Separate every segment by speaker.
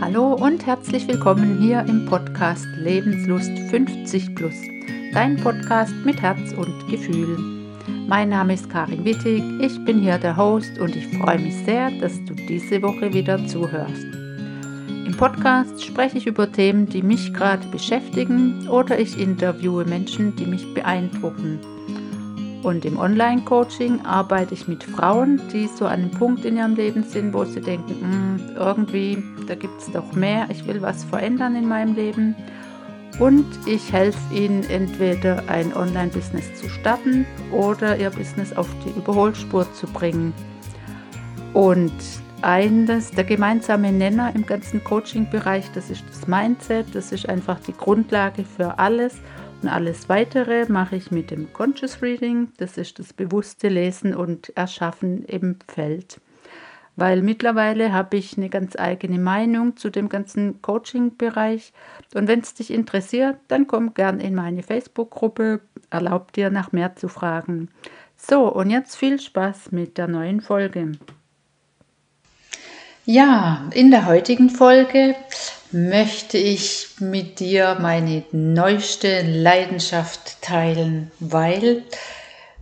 Speaker 1: Hallo und herzlich willkommen hier im Podcast Lebenslust 50 Plus, dein Podcast mit Herz und Gefühl. Mein Name ist Karin Wittig, ich bin hier der Host und ich freue mich sehr, dass du diese Woche wieder zuhörst. Im Podcast spreche ich über Themen, die mich gerade beschäftigen oder ich interviewe Menschen, die mich beeindrucken. Und im Online-Coaching arbeite ich mit Frauen, die so an einem Punkt in ihrem Leben sind, wo sie denken, hm, irgendwie, da gibt es doch mehr, ich will was verändern in meinem Leben. Und ich helfe ihnen entweder ein Online-Business zu starten oder ihr Business auf die Überholspur zu bringen. Und eines, der gemeinsame Nenner im ganzen Coaching-Bereich, das ist das Mindset, das ist einfach die Grundlage für alles. Und alles weitere mache ich mit dem Conscious Reading, das ist das bewusste Lesen und Erschaffen im Feld. Weil mittlerweile habe ich eine ganz eigene Meinung zu dem ganzen Coaching-Bereich. Und wenn es dich interessiert, dann komm gern in meine Facebook-Gruppe, erlaub dir nach mehr zu fragen. So, und jetzt viel Spaß mit der neuen Folge. Ja, in der heutigen Folge möchte ich mit dir meine neueste Leidenschaft teilen, weil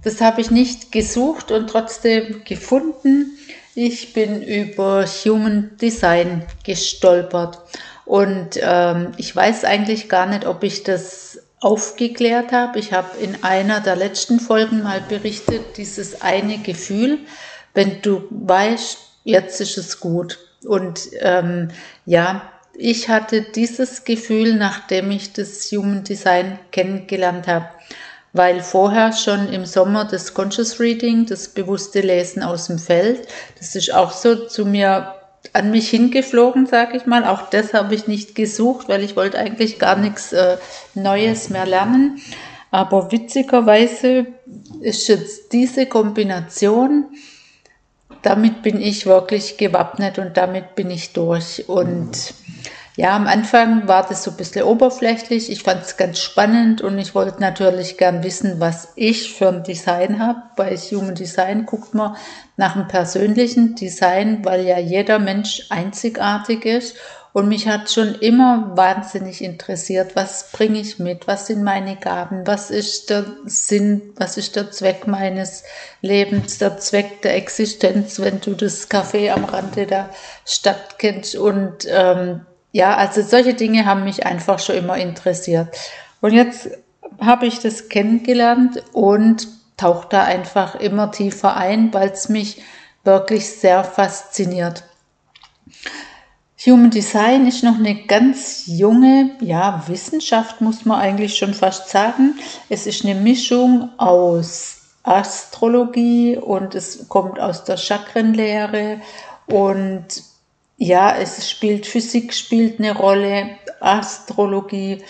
Speaker 1: das habe ich nicht gesucht und trotzdem gefunden. Ich bin über Human Design gestolpert und ähm, ich weiß eigentlich gar nicht, ob ich das aufgeklärt habe. Ich habe in einer der letzten Folgen mal berichtet, dieses eine Gefühl, wenn du weißt, jetzt ist es gut. Und ähm, ja, ich hatte dieses Gefühl, nachdem ich das Human Design kennengelernt habe, weil vorher schon im Sommer das Conscious Reading, das bewusste Lesen aus dem Feld, das ist auch so zu mir an mich hingeflogen, sage ich mal. Auch das habe ich nicht gesucht, weil ich wollte eigentlich gar nichts äh, Neues mehr lernen. Aber witzigerweise ist jetzt diese Kombination, damit bin ich wirklich gewappnet und damit bin ich durch. Und ja, am Anfang war das so ein bisschen oberflächlich. Ich fand es ganz spannend und ich wollte natürlich gern wissen, was ich für ein Design habe. Bei Human Design guckt man nach einem persönlichen Design, weil ja jeder Mensch einzigartig ist. Und mich hat schon immer wahnsinnig interessiert, was bringe ich mit, was sind meine Gaben, was ist der Sinn, was ist der Zweck meines Lebens, der Zweck der Existenz, wenn du das Café am Rande der Stadt kennst. Und ähm, ja, also solche Dinge haben mich einfach schon immer interessiert. Und jetzt habe ich das kennengelernt und tauche da einfach immer tiefer ein, weil es mich wirklich sehr fasziniert. Human Design ist noch eine ganz junge ja, Wissenschaft, muss man eigentlich schon fast sagen. Es ist eine Mischung aus Astrologie und es kommt aus der Chakrenlehre und ja, es spielt Physik spielt eine Rolle, Astrologie,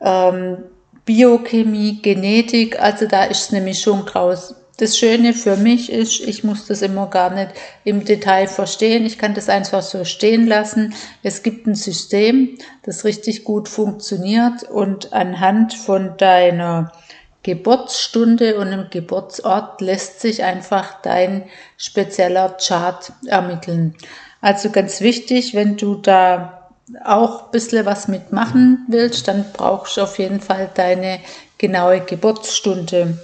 Speaker 1: ähm, Biochemie, Genetik, also da ist eine Mischung draus. Das Schöne für mich ist, ich muss das immer gar nicht im Detail verstehen. Ich kann das einfach so stehen lassen. Es gibt ein System, das richtig gut funktioniert und anhand von deiner Geburtsstunde und im Geburtsort lässt sich einfach dein spezieller Chart ermitteln. Also ganz wichtig, wenn du da auch ein bisschen was mitmachen willst, dann brauchst du auf jeden Fall deine genaue Geburtsstunde.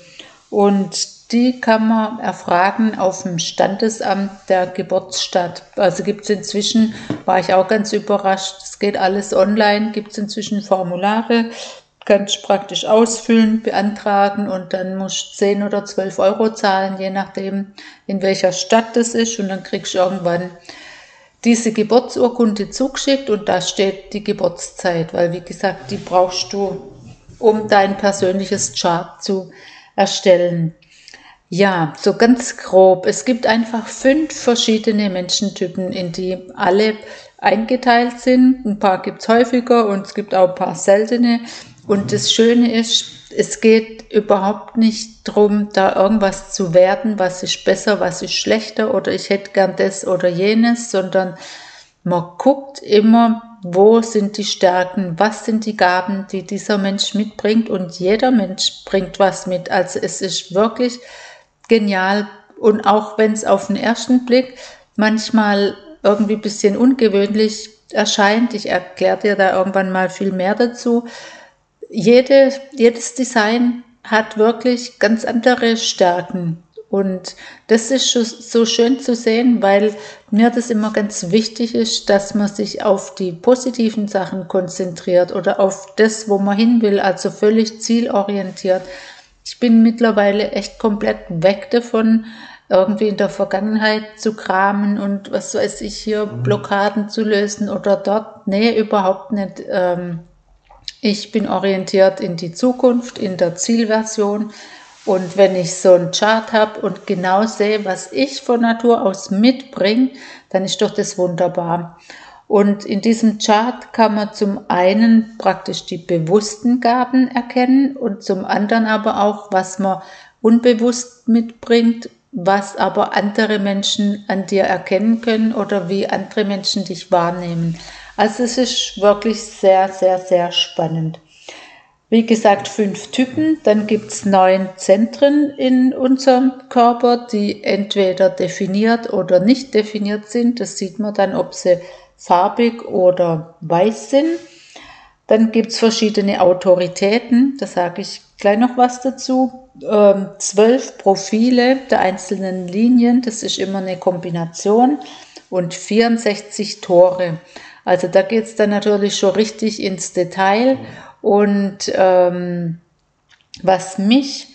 Speaker 1: Und die kann man erfragen auf dem Standesamt der Geburtsstadt. Also gibt es inzwischen, war ich auch ganz überrascht, es geht alles online, gibt es inzwischen Formulare, kannst praktisch ausfüllen, beantragen und dann musst du 10 oder 12 Euro zahlen, je nachdem, in welcher Stadt das ist. Und dann kriegst du irgendwann diese Geburtsurkunde zugeschickt und da steht die Geburtszeit, weil wie gesagt, die brauchst du, um dein persönliches Chart zu erstellen. Ja, so ganz grob. Es gibt einfach fünf verschiedene Menschentypen, in die alle eingeteilt sind. Ein paar gibt es häufiger und es gibt auch ein paar seltene. Und das Schöne ist, es geht überhaupt nicht darum, da irgendwas zu werden, was ist besser, was ist schlechter oder ich hätte gern das oder jenes, sondern man guckt immer, wo sind die Stärken, was sind die Gaben, die dieser Mensch mitbringt und jeder Mensch bringt was mit. Also es ist wirklich genial. Und auch wenn es auf den ersten Blick manchmal irgendwie ein bisschen ungewöhnlich erscheint, ich erkläre dir da irgendwann mal viel mehr dazu, jede, jedes Design hat wirklich ganz andere Stärken. Und das ist so schön zu sehen, weil mir das immer ganz wichtig ist, dass man sich auf die positiven Sachen konzentriert oder auf das, wo man hin will, also völlig zielorientiert. Ich bin mittlerweile echt komplett weg davon, irgendwie in der Vergangenheit zu kramen und was weiß ich hier, mhm. Blockaden zu lösen oder dort. Nee, überhaupt nicht. Ähm, ich bin orientiert in die Zukunft, in der Zielversion und wenn ich so einen Chart habe und genau sehe, was ich von Natur aus mitbringe, dann ist doch das wunderbar. Und in diesem Chart kann man zum einen praktisch die bewussten Gaben erkennen und zum anderen aber auch, was man unbewusst mitbringt, was aber andere Menschen an dir erkennen können oder wie andere Menschen dich wahrnehmen. Also es ist wirklich sehr, sehr, sehr spannend. Wie gesagt, fünf Typen. Dann gibt es neun Zentren in unserem Körper, die entweder definiert oder nicht definiert sind. Das sieht man dann, ob sie farbig oder weiß sind. Dann gibt es verschiedene Autoritäten, da sage ich gleich noch was dazu. Ähm, zwölf Profile der einzelnen Linien, das ist immer eine Kombination. Und 64 Tore. Also da geht es dann natürlich schon richtig ins Detail. Und ähm, was mich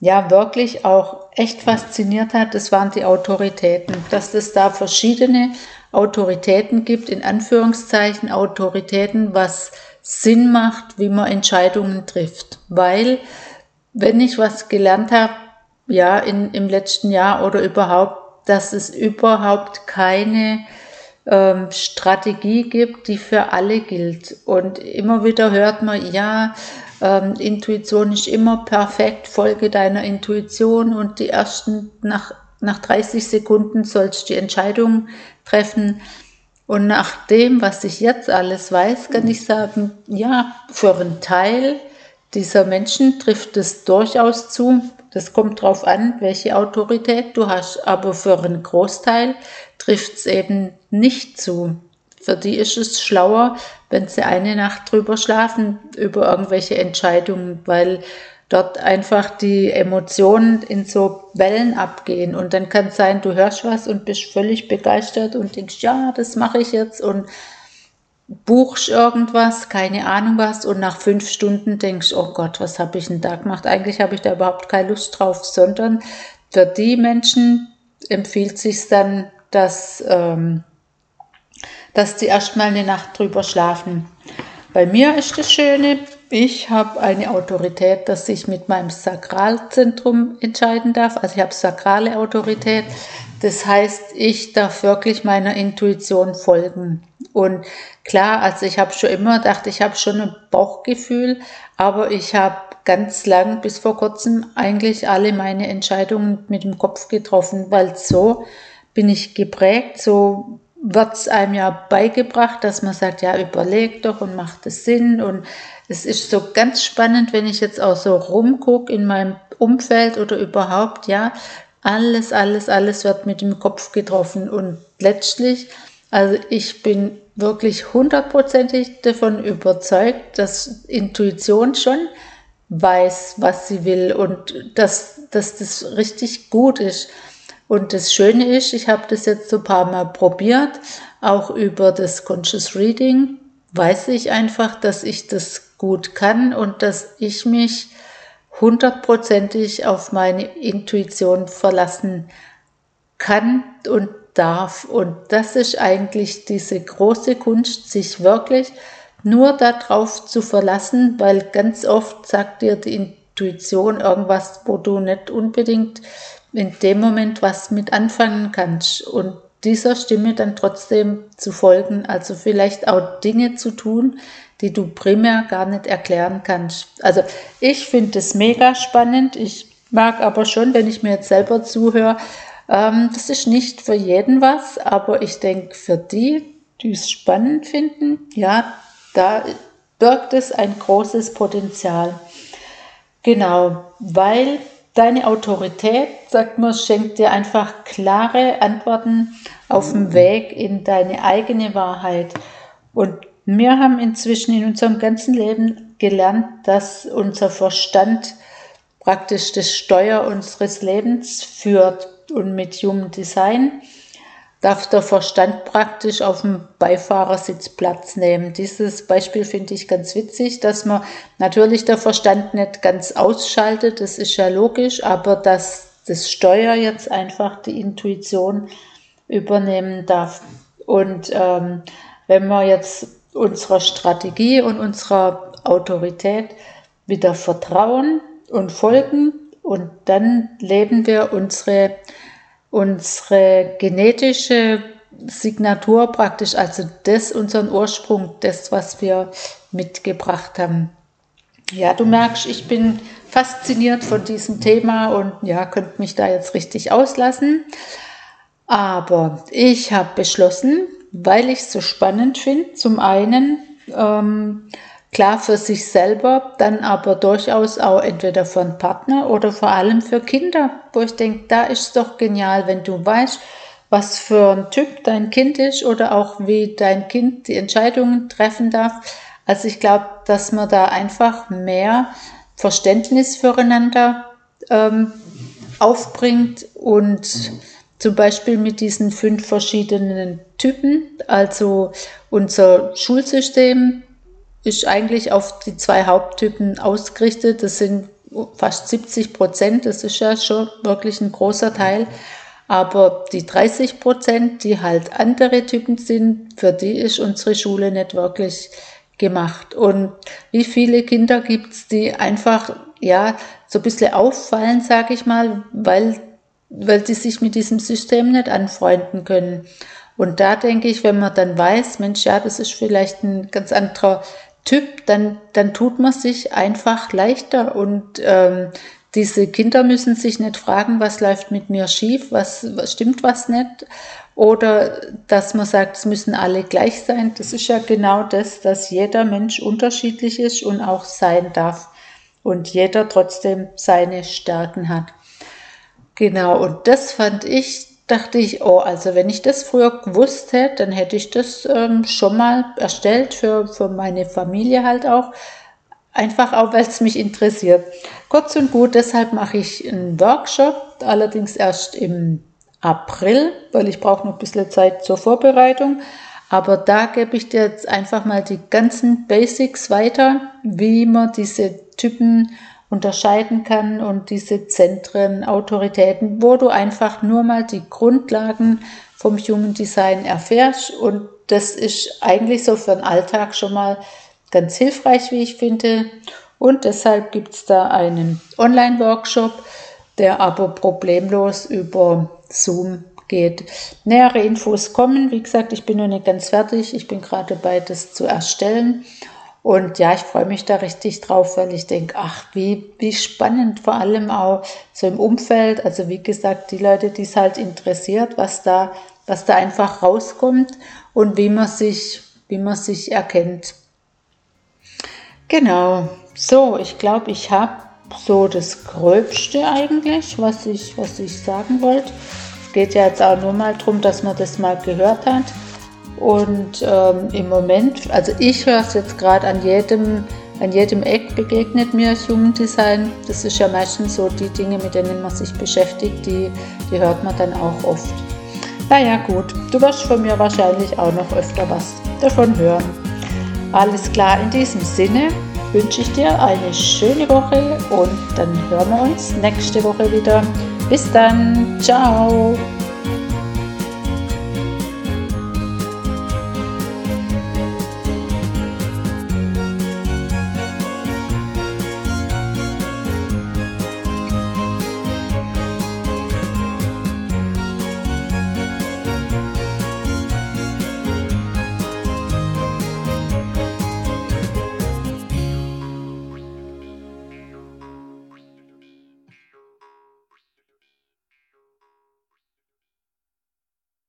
Speaker 1: ja wirklich auch echt fasziniert hat, das waren die Autoritäten, dass es da verschiedene Autoritäten gibt, in Anführungszeichen Autoritäten, was Sinn macht, wie man Entscheidungen trifft. Weil, wenn ich was gelernt habe, ja, in, im letzten Jahr oder überhaupt, dass es überhaupt keine ähm, Strategie gibt, die für alle gilt. Und immer wieder hört man, ja, ähm, Intuition ist immer perfekt, folge deiner Intuition und die ersten, nach, nach 30 Sekunden sollst du die Entscheidung treffen. Und nach dem, was ich jetzt alles weiß, kann ich sagen, ja, für einen Teil dieser Menschen trifft es durchaus zu. Das kommt darauf an, welche Autorität du hast. Aber für einen Großteil trifft es eben nicht zu. Für die ist es schlauer, wenn sie eine Nacht drüber schlafen, über irgendwelche Entscheidungen, weil dort einfach die Emotionen in so Wellen abgehen. Und dann kann es sein, du hörst was und bist völlig begeistert und denkst, ja, das mache ich jetzt und buchst irgendwas, keine Ahnung was, und nach fünf Stunden denkst, oh Gott, was habe ich denn da gemacht? Eigentlich habe ich da überhaupt keine Lust drauf, sondern für die Menschen empfiehlt sich dann dass, ähm, dass die erstmal eine Nacht drüber schlafen. Bei mir ist das Schöne, ich habe eine Autorität, dass ich mit meinem Sakralzentrum entscheiden darf. Also ich habe sakrale Autorität. Das heißt, ich darf wirklich meiner Intuition folgen. Und klar, also ich habe schon immer gedacht, ich habe schon ein Bauchgefühl, aber ich habe ganz lang bis vor kurzem eigentlich alle meine Entscheidungen mit dem Kopf getroffen, weil so bin ich geprägt, so wird es einem ja beigebracht, dass man sagt, ja, überleg doch und macht es Sinn. Und es ist so ganz spannend, wenn ich jetzt auch so rumgucke in meinem Umfeld oder überhaupt, ja, alles, alles, alles wird mit dem Kopf getroffen. Und letztlich, also ich bin wirklich hundertprozentig davon überzeugt, dass Intuition schon weiß, was sie will und dass, dass das richtig gut ist. Und das Schöne ist, ich habe das jetzt so ein paar Mal probiert, auch über das Conscious Reading weiß ich einfach, dass ich das gut kann und dass ich mich hundertprozentig auf meine Intuition verlassen kann und darf. Und das ist eigentlich diese große Kunst, sich wirklich nur darauf zu verlassen, weil ganz oft sagt dir die Intuition irgendwas, wo du nicht unbedingt in dem Moment was mit anfangen kannst und dieser Stimme dann trotzdem zu folgen, also vielleicht auch Dinge zu tun, die du primär gar nicht erklären kannst. Also ich finde es mega spannend. Ich mag aber schon, wenn ich mir jetzt selber zuhöre, ähm, das ist nicht für jeden was, aber ich denke für die die es spannend finden, ja, da birgt es ein großes Potenzial. Genau, weil deine Autorität, sagt man, schenkt dir einfach klare Antworten auf dem Weg in deine eigene Wahrheit. Und wir haben inzwischen in unserem ganzen Leben gelernt, dass unser Verstand praktisch das Steuer unseres Lebens führt. Und mit Human Design darf der Verstand praktisch auf dem Beifahrersitz Platz nehmen. Dieses Beispiel finde ich ganz witzig, dass man natürlich der Verstand nicht ganz ausschaltet, das ist ja logisch, aber dass das Steuer jetzt einfach die Intuition übernehmen darf. Und ähm, wenn wir jetzt unserer Strategie und unserer Autorität wieder vertrauen und folgen und dann leben wir unsere unsere genetische Signatur praktisch, also das, unseren Ursprung, das, was wir mitgebracht haben. Ja, du merkst, ich bin fasziniert von diesem Thema und ja, könnte mich da jetzt richtig auslassen. Aber ich habe beschlossen, weil ich es so spannend finde, zum einen ähm, Klar für sich selber, dann aber durchaus auch entweder für einen Partner oder vor allem für Kinder, wo ich denke, da ist es doch genial, wenn du weißt, was für ein Typ dein Kind ist oder auch wie dein Kind die Entscheidungen treffen darf. Also ich glaube, dass man da einfach mehr Verständnis füreinander ähm, aufbringt und zum Beispiel mit diesen fünf verschiedenen Typen. Also unser Schulsystem ist eigentlich auf die zwei Haupttypen ausgerichtet. Das sind fast 70 Prozent, das ist ja schon wirklich ein großer Teil. Aber die 30 Prozent, die halt andere Typen sind, für die ist unsere Schule nicht wirklich gemacht. Und wie viele Kinder gibt es, die einfach ja so ein bisschen auffallen, sage ich mal, weil, weil sie sich mit diesem System nicht anfreunden können. Und da denke ich, wenn man dann weiß, Mensch, ja, das ist vielleicht ein ganz anderer Typ, dann, dann tut man sich einfach leichter und ähm, diese Kinder müssen sich nicht fragen, was läuft mit mir schief, was, was stimmt was nicht. Oder dass man sagt, es müssen alle gleich sein. Das ist ja genau das, dass jeder Mensch unterschiedlich ist und auch sein darf. Und jeder trotzdem seine Stärken hat. Genau, und das fand ich dachte ich, oh, also wenn ich das früher gewusst hätte, dann hätte ich das ähm, schon mal erstellt für, für meine Familie halt auch. Einfach auch, weil es mich interessiert. Kurz und gut, deshalb mache ich einen Workshop, allerdings erst im April, weil ich brauche noch ein bisschen Zeit zur Vorbereitung. Aber da gebe ich dir jetzt einfach mal die ganzen Basics weiter, wie man diese Typen unterscheiden kann und diese Zentren, Autoritäten, wo du einfach nur mal die Grundlagen vom Human Design erfährst und das ist eigentlich so für den Alltag schon mal ganz hilfreich, wie ich finde. Und deshalb gibt es da einen Online-Workshop, der aber problemlos über Zoom geht. Nähere Infos kommen. Wie gesagt, ich bin noch nicht ganz fertig. Ich bin gerade dabei, das zu erstellen. Und ja, ich freue mich da richtig drauf, weil ich denke, ach, wie, wie spannend, vor allem auch so im Umfeld. Also wie gesagt, die Leute, die es halt interessiert, was da, was da einfach rauskommt und wie man sich, wie man sich erkennt. Genau. So, ich glaube, ich habe so das Gröbste eigentlich, was ich, was ich sagen wollte. Es geht ja jetzt auch nur mal darum, dass man das mal gehört hat. Und ähm, im Moment, also ich höre es jetzt gerade an jedem, an jedem Eck begegnet mir Human Design. Das ist ja meistens so die Dinge, mit denen man sich beschäftigt, die, die hört man dann auch oft. Naja gut, du wirst von mir wahrscheinlich auch noch öfter was davon hören. Alles klar, in diesem Sinne wünsche ich dir eine schöne Woche und dann hören wir uns nächste Woche wieder. Bis dann, ciao!